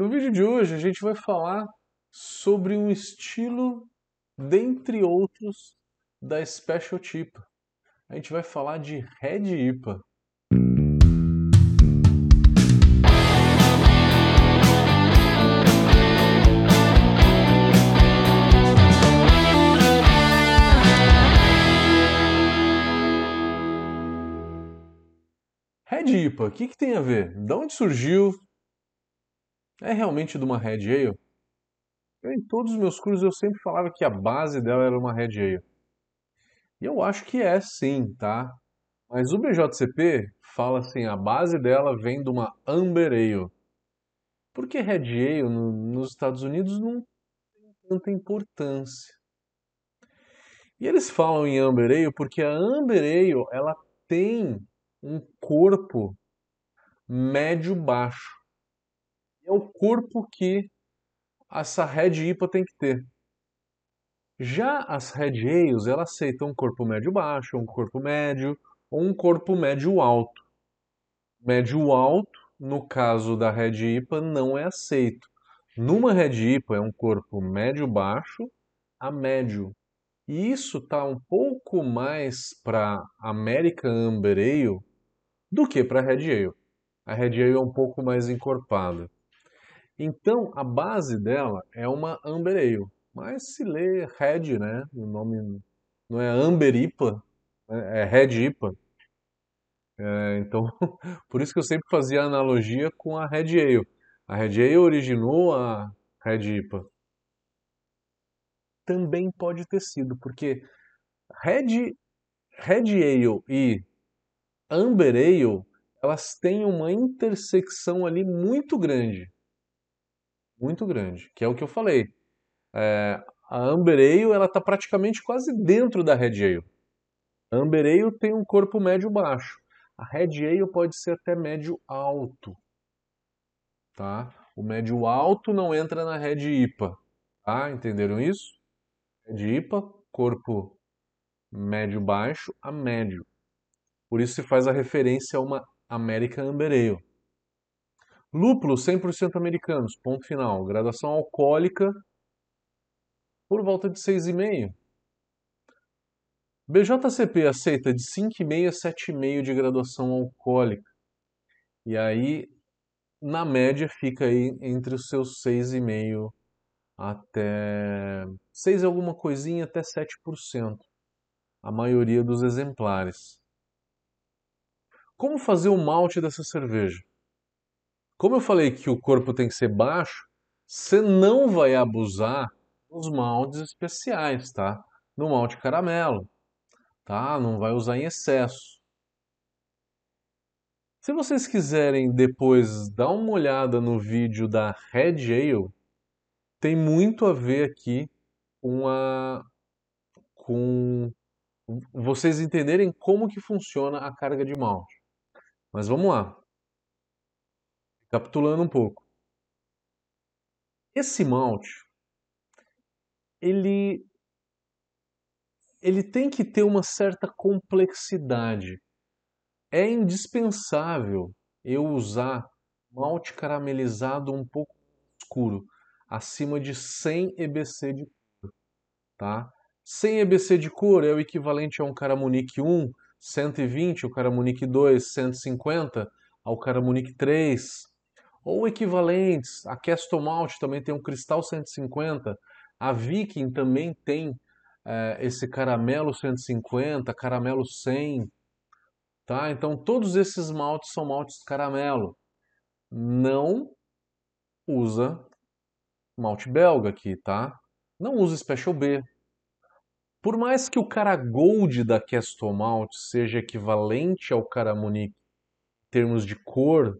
No vídeo de hoje a gente vai falar sobre um estilo, dentre outros, da Special Tipa. A gente vai falar de Red IPA. Red IPA, o que, que tem a ver? De onde surgiu? É realmente de uma Red Ale? Em todos os meus cursos eu sempre falava que a base dela era uma Red Ale. E eu acho que é sim, tá? Mas o BJCP fala assim, a base dela vem de uma Amber Ale. Porque Red Ale no, nos Estados Unidos não tem tanta importância. E eles falam em Amber Ale porque a Amber Ale ela tem um corpo médio-baixo. É o corpo que essa Red IPA tem que ter. Já as Red Ales, ela aceita um corpo médio-baixo, um corpo médio ou um corpo médio-alto. Médio-alto, no caso da Red IPA, não é aceito. Numa Red IPA é um corpo médio-baixo a médio. E isso está um pouco mais para American Amber Ale do que para a Red Ale. A Red Ale é um pouco mais encorpada. Então, a base dela é uma Amber Ale, mas se lê Red, né? O nome não é Amber IPA, né? é Red IPA. É, então, por isso que eu sempre fazia analogia com a Red Ale. A Red Ale originou a Red IPA. Também pode ter sido, porque Red, Red Ale e Amber Ale, elas têm uma intersecção ali muito grande. Muito grande, que é o que eu falei. É, a Amber Ale, ela está praticamente quase dentro da Red Ale. A Amber Ale tem um corpo médio-baixo. A Red Ale pode ser até médio-alto. Tá? O médio-alto não entra na Red IPA. Tá? Entenderam isso? Red IPA, corpo médio-baixo a médio. Por isso se faz a referência a uma American Amber Ale. Lúpulo 100% americanos, ponto final. Graduação alcoólica por volta de 6,5. BJCP aceita de 5,5 a 7,5 de graduação alcoólica. E aí, na média, fica aí entre os seus 6,5 até 6 alguma coisinha até 7%. A maioria dos exemplares. Como fazer o malte dessa cerveja? Como eu falei que o corpo tem que ser baixo, você não vai abusar dos maltes especiais, tá? No malte caramelo, tá? Não vai usar em excesso. Se vocês quiserem depois dar uma olhada no vídeo da Red Ale, tem muito a ver aqui com com vocês entenderem como que funciona a carga de malte. Mas vamos lá. Capitulando um pouco. Esse malte, ele, ele tem que ter uma certa complexidade. É indispensável eu usar malte caramelizado um pouco escuro, acima de 100 EBC de cor, tá? 100 EBC de cor é o equivalente a um Caramunique 1 120, o Caramunique 2, 150, ao Caramunique 3, ou equivalentes. A Castle Malt também tem um Cristal 150, a Viking também tem é, esse caramelo 150, caramelo 100, tá? Então todos esses maltes são maltes caramelo. Não usa malte belga aqui, tá? Não usa Special B, por mais que o cara Gold da Castle Malt seja equivalente ao cara Munique em termos de cor,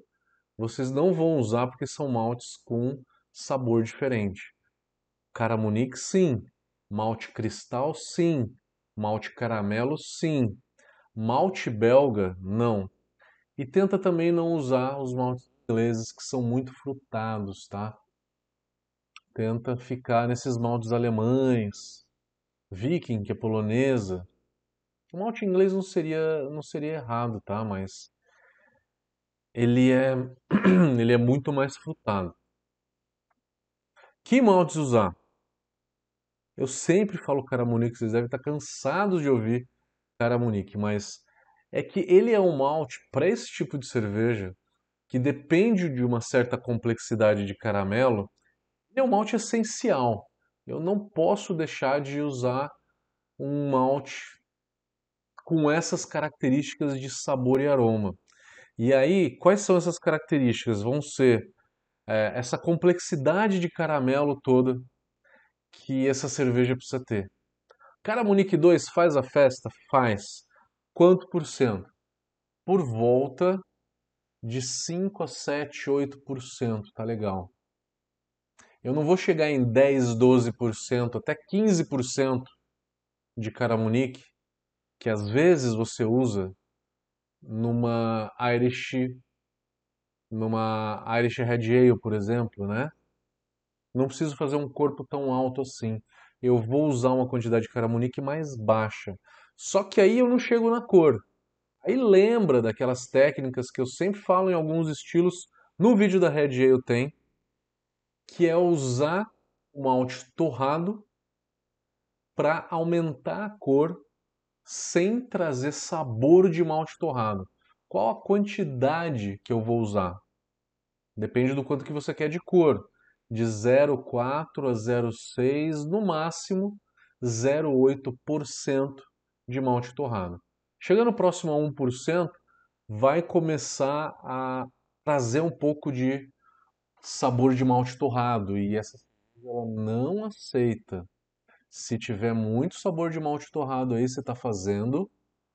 vocês não vão usar porque são maltes com sabor diferente. Cara Munique, sim. Malte cristal, sim. Malte caramelo, sim. Malte belga, não. E tenta também não usar os maltes ingleses que são muito frutados, tá? Tenta ficar nesses maltes alemães, Viking, que é polonesa. O malte inglês não seria, não seria errado, tá? Mas ele é, ele é muito mais frutado. Que maltes usar? Eu sempre falo Caramunique, vocês devem estar cansados de ouvir Caramunique, mas é que ele é um malte para esse tipo de cerveja que depende de uma certa complexidade de caramelo, ele é um malte essencial. Eu não posso deixar de usar um malte com essas características de sabor e aroma. E aí, quais são essas características? Vão ser é, essa complexidade de caramelo toda que essa cerveja precisa ter. Cara Munique 2 faz a festa? Faz. Quanto por cento? Por volta de 5 a 7, 8%, tá legal. Eu não vou chegar em 10, 12%, até 15% de caramunique, que às vezes você usa numa Irish numa Irish Red Ale, por exemplo, né? Não preciso fazer um corpo tão alto assim. Eu vou usar uma quantidade de caramunique mais baixa. Só que aí eu não chego na cor. Aí lembra daquelas técnicas que eu sempre falo em alguns estilos, no vídeo da Red Ale tem, que é usar o malte torrado para aumentar a cor sem trazer sabor de malte torrado. Qual a quantidade que eu vou usar? Depende do quanto que você quer de cor. De 0,4 a 0,6, no máximo 0,8% de malte torrado. Chegando próximo a 1%, vai começar a trazer um pouco de sabor de malte torrado e essa ela não aceita. Se tiver muito sabor de malte torrado aí, você está fazendo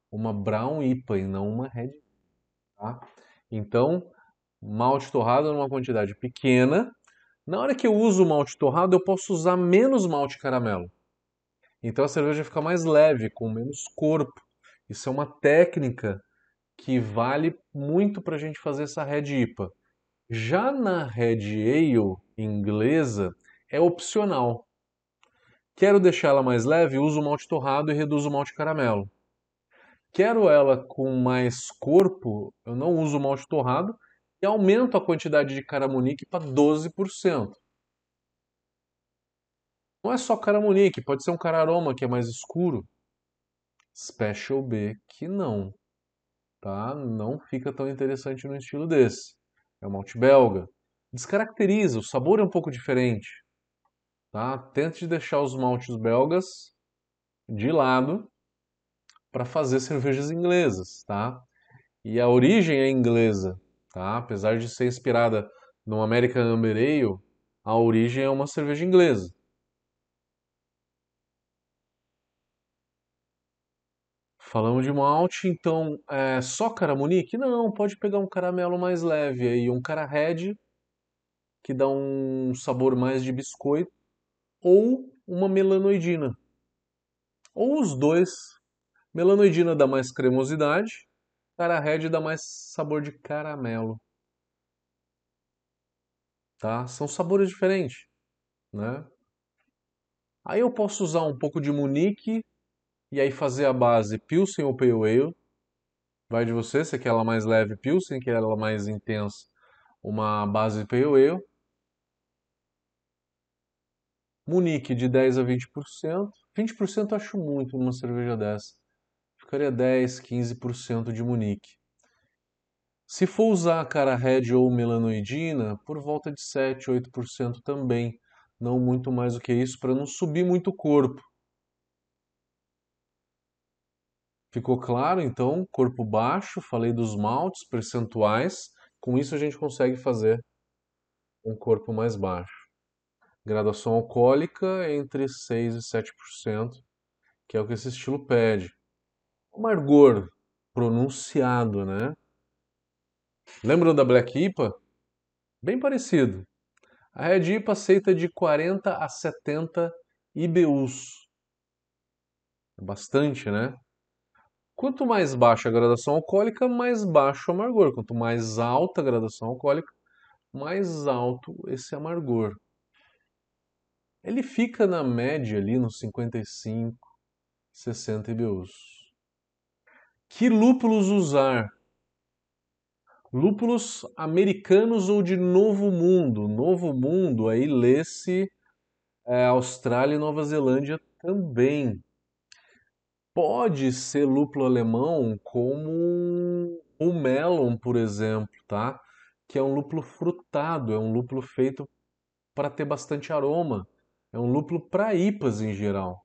uma brown IPA e não uma red. Tá? Então, malte torrado numa quantidade pequena. Na hora que eu uso o malte torrado, eu posso usar menos malte caramelo. Então a cerveja fica mais leve, com menos corpo. Isso é uma técnica que vale muito para a gente fazer essa Red IPA. Já na Red Ale inglesa é opcional. Quero deixar ela mais leve, uso o malte torrado e reduzo o malte caramelo. Quero ela com mais corpo, eu não uso o malte torrado e aumento a quantidade de caramunique para 12%. Não é só caramunique, pode ser um cararoma que é mais escuro. Special B que não, tá? Não fica tão interessante no estilo desse. É um malte belga. Descaracteriza, o sabor é um pouco diferente, tá? Tente deixar os maltes belgas de lado para fazer cervejas inglesas, tá? E a origem é inglesa, tá? Apesar de ser inspirada no American Amber Ale, a origem é uma cerveja inglesa. Falamos de malte, então é só caramunique? Não, pode pegar um caramelo mais leve aí, um cara red, que dá um sabor mais de biscoito, ou uma melanoidina. Ou os dois. Melanoidina dá mais cremosidade, cara red dá mais sabor de caramelo. Tá? São sabores diferentes, né? Aí eu posso usar um pouco de Munique e aí fazer a base Pilsen ou Pale Ale. Vai de você, se quer ela mais leve Pilsen, quer ela mais intensa, uma base Pale Ale. Munique de 10 a 20%. 20% eu acho muito numa cerveja dessa. Ficaria 10, 15% de Munique. Se for usar a cara red ou melanoidina, por volta de 7, 8% também. Não muito mais do que isso, para não subir muito o corpo. Ficou claro, então, corpo baixo, falei dos maltes percentuais, com isso a gente consegue fazer um corpo mais baixo. Graduação alcoólica entre 6 e 7%, que é o que esse estilo pede. Amargor pronunciado, né? Lembram da Black IPA? Bem parecido. A Red IPA aceita de 40 a 70 IBUs. É bastante, né? Quanto mais baixa a graduação alcoólica, mais baixo o amargor. Quanto mais alta a graduação alcoólica, mais alto esse amargor. Ele fica na média ali nos 55, 60 IBUs. Que lúpulos usar? Lúpulos americanos ou de Novo Mundo. Novo Mundo aí lê-se É, Austrália e Nova Zelândia também. Pode ser lúpulo alemão como o melon, por exemplo, tá? Que é um lúpulo frutado, é um lúpulo feito para ter bastante aroma. É um lúpulo para IPAs em geral.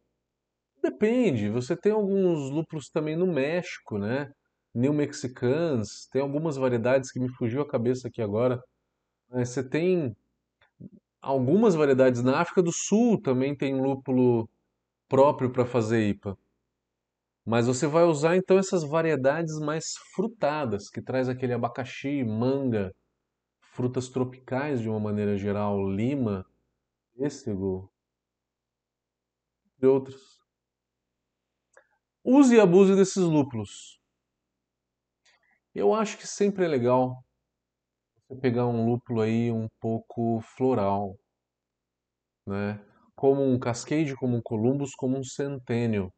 Depende, você tem alguns lúpulos também no México, né? New Mexicans, tem algumas variedades que me fugiu a cabeça aqui agora. Você tem algumas variedades na África do Sul também tem lúpulo próprio para fazer IPA. Mas você vai usar então essas variedades mais frutadas, que traz aquele abacaxi, manga, frutas tropicais de uma maneira geral, lima, pêssego e outros. Use e abuse desses lúpulos. Eu acho que sempre é legal você pegar um lúpulo aí um pouco floral, né? Como um Cascade, como um Columbus, como um Centennial.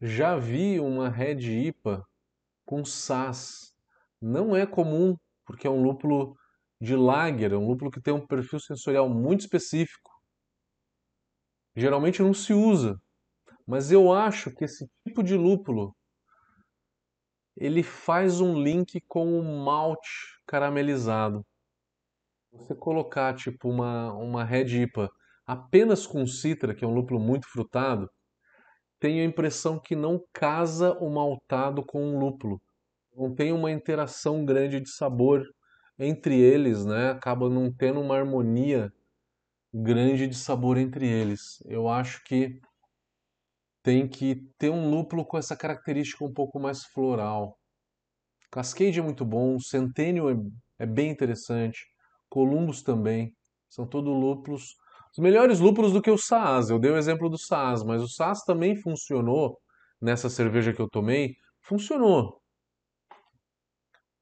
Já vi uma Red IPA com Sass. Não é comum, porque é um lúpulo de lager, é um lúpulo que tem um perfil sensorial muito específico. Geralmente não se usa, mas eu acho que esse tipo de lúpulo ele faz um link com o malte caramelizado. Você colocar tipo uma, uma Red IPA apenas com citra, que é um lúpulo muito frutado, tenho a impressão que não casa o maltado com o lúpulo. Não tem uma interação grande de sabor entre eles, né? Acaba não tendo uma harmonia grande de sabor entre eles. Eu acho que tem que ter um lúpulo com essa característica um pouco mais floral. Cascade é muito bom, Centennial é, é bem interessante, Columbus também. São todos lúpulos, os melhores lúpulos do que o Saaz. Eu dei o exemplo do Saaz, mas o Saaz também funcionou nessa cerveja que eu tomei, funcionou.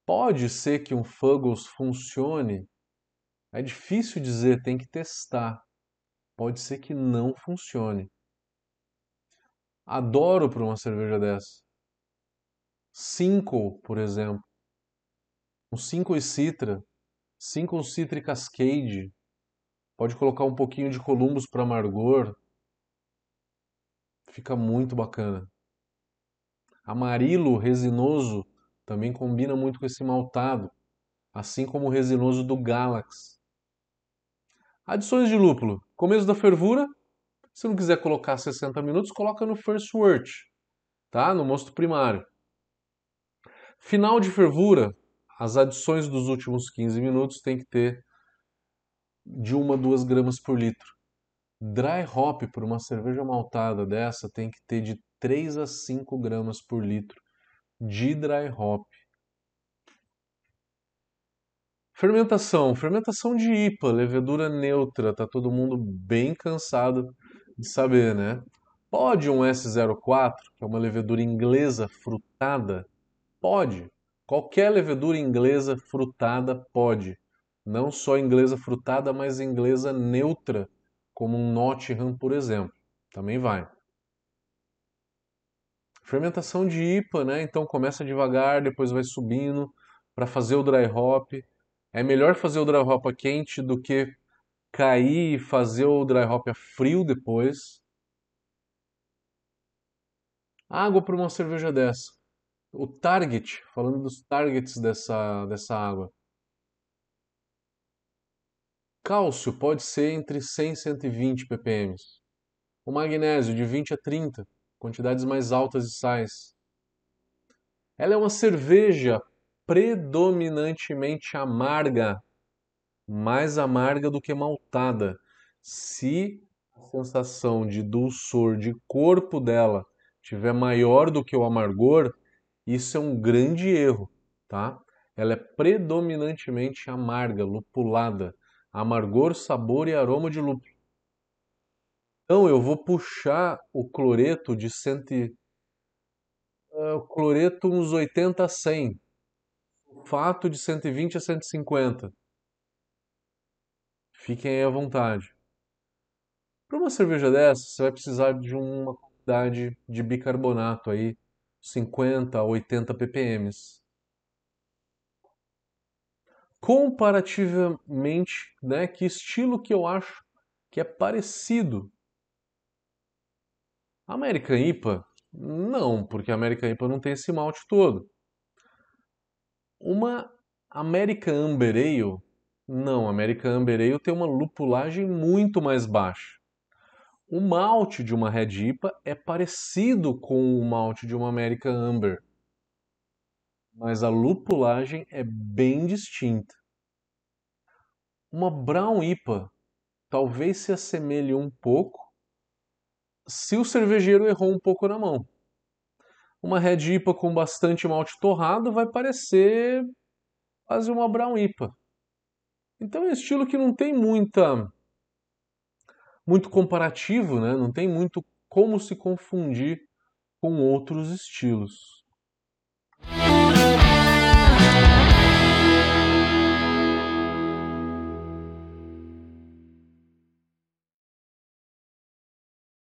Pode ser que um Fuggles funcione. É difícil dizer, tem que testar. Pode ser que não funcione. Adoro para uma cerveja dessa. Cinco, por exemplo. Um Cinco e Citra. Cinco Citra e Cascade. Pode colocar um pouquinho de Columbus para amargor. Fica muito bacana. Amarilo resinoso também combina muito com esse maltado, assim como o resinoso do Galax. Adições de lúpulo. Começo da fervura, se não quiser colocar 60 minutos, coloca no first wort, tá? No mosto primário. Final de fervura, as adições dos últimos 15 minutos tem que ter de 1 a 2 gramas por litro. Dry hop por uma cerveja maltada dessa tem que ter de 3 a 5 gramas por litro de dry hop. Fermentação, fermentação de IPA, levedura neutra, tá todo mundo bem cansado de saber, né? Pode um S04, que é uma levedura inglesa frutada? Pode. Qualquer levedura inglesa frutada pode. Não só inglesa frutada, mas inglesa neutra, como um Nottingham, por exemplo. Também vai. Fermentação de IPA, né? Então começa devagar, depois vai subindo para fazer o dry hop. É melhor fazer o dry hop quente do que cair e fazer o dry hop a frio depois. Água para uma cerveja dessa. O target, falando dos targets dessa, dessa água. Cálcio pode ser entre 100 e 120 ppm. O magnésio de 20 a 30, quantidades mais altas de sais. Ela é uma cerveja predominantemente amarga mais amarga do que maltada. Se a sensação de dulçor de corpo dela tiver maior do que o amargor, isso é um grande erro, tá? Ela é predominantemente amarga, lupulada, amargor, sabor e aroma de lúpulo. Então eu vou puxar o cloreto de cento, uh, cloreto uns 80 a 100, sulfato de 120 a 150 Fiquem à vontade. Para uma cerveja dessa, você vai precisar de uma quantidade de bicarbonato aí, 50 a 80 ppm. Comparativamente, né, que estilo que eu acho que é parecido. A American IPA, não, porque a American IPA não tem esse malte todo. Uma American Amber Ale, não, American Amber Ale tem uma lupulagem muito mais baixa. O malte de uma Red IPA é parecido com o malte de uma American Amber, mas a lupulagem é bem distinta. Uma Brown IPA talvez se assemelhe um pouco se o cervejeiro errou um pouco na mão. Uma Red IPA com bastante malte torrado vai parecer quase uma Brown IPA. Então é um estilo que não tem muita muito comparativo, né? não tem muito como se confundir com outros estilos.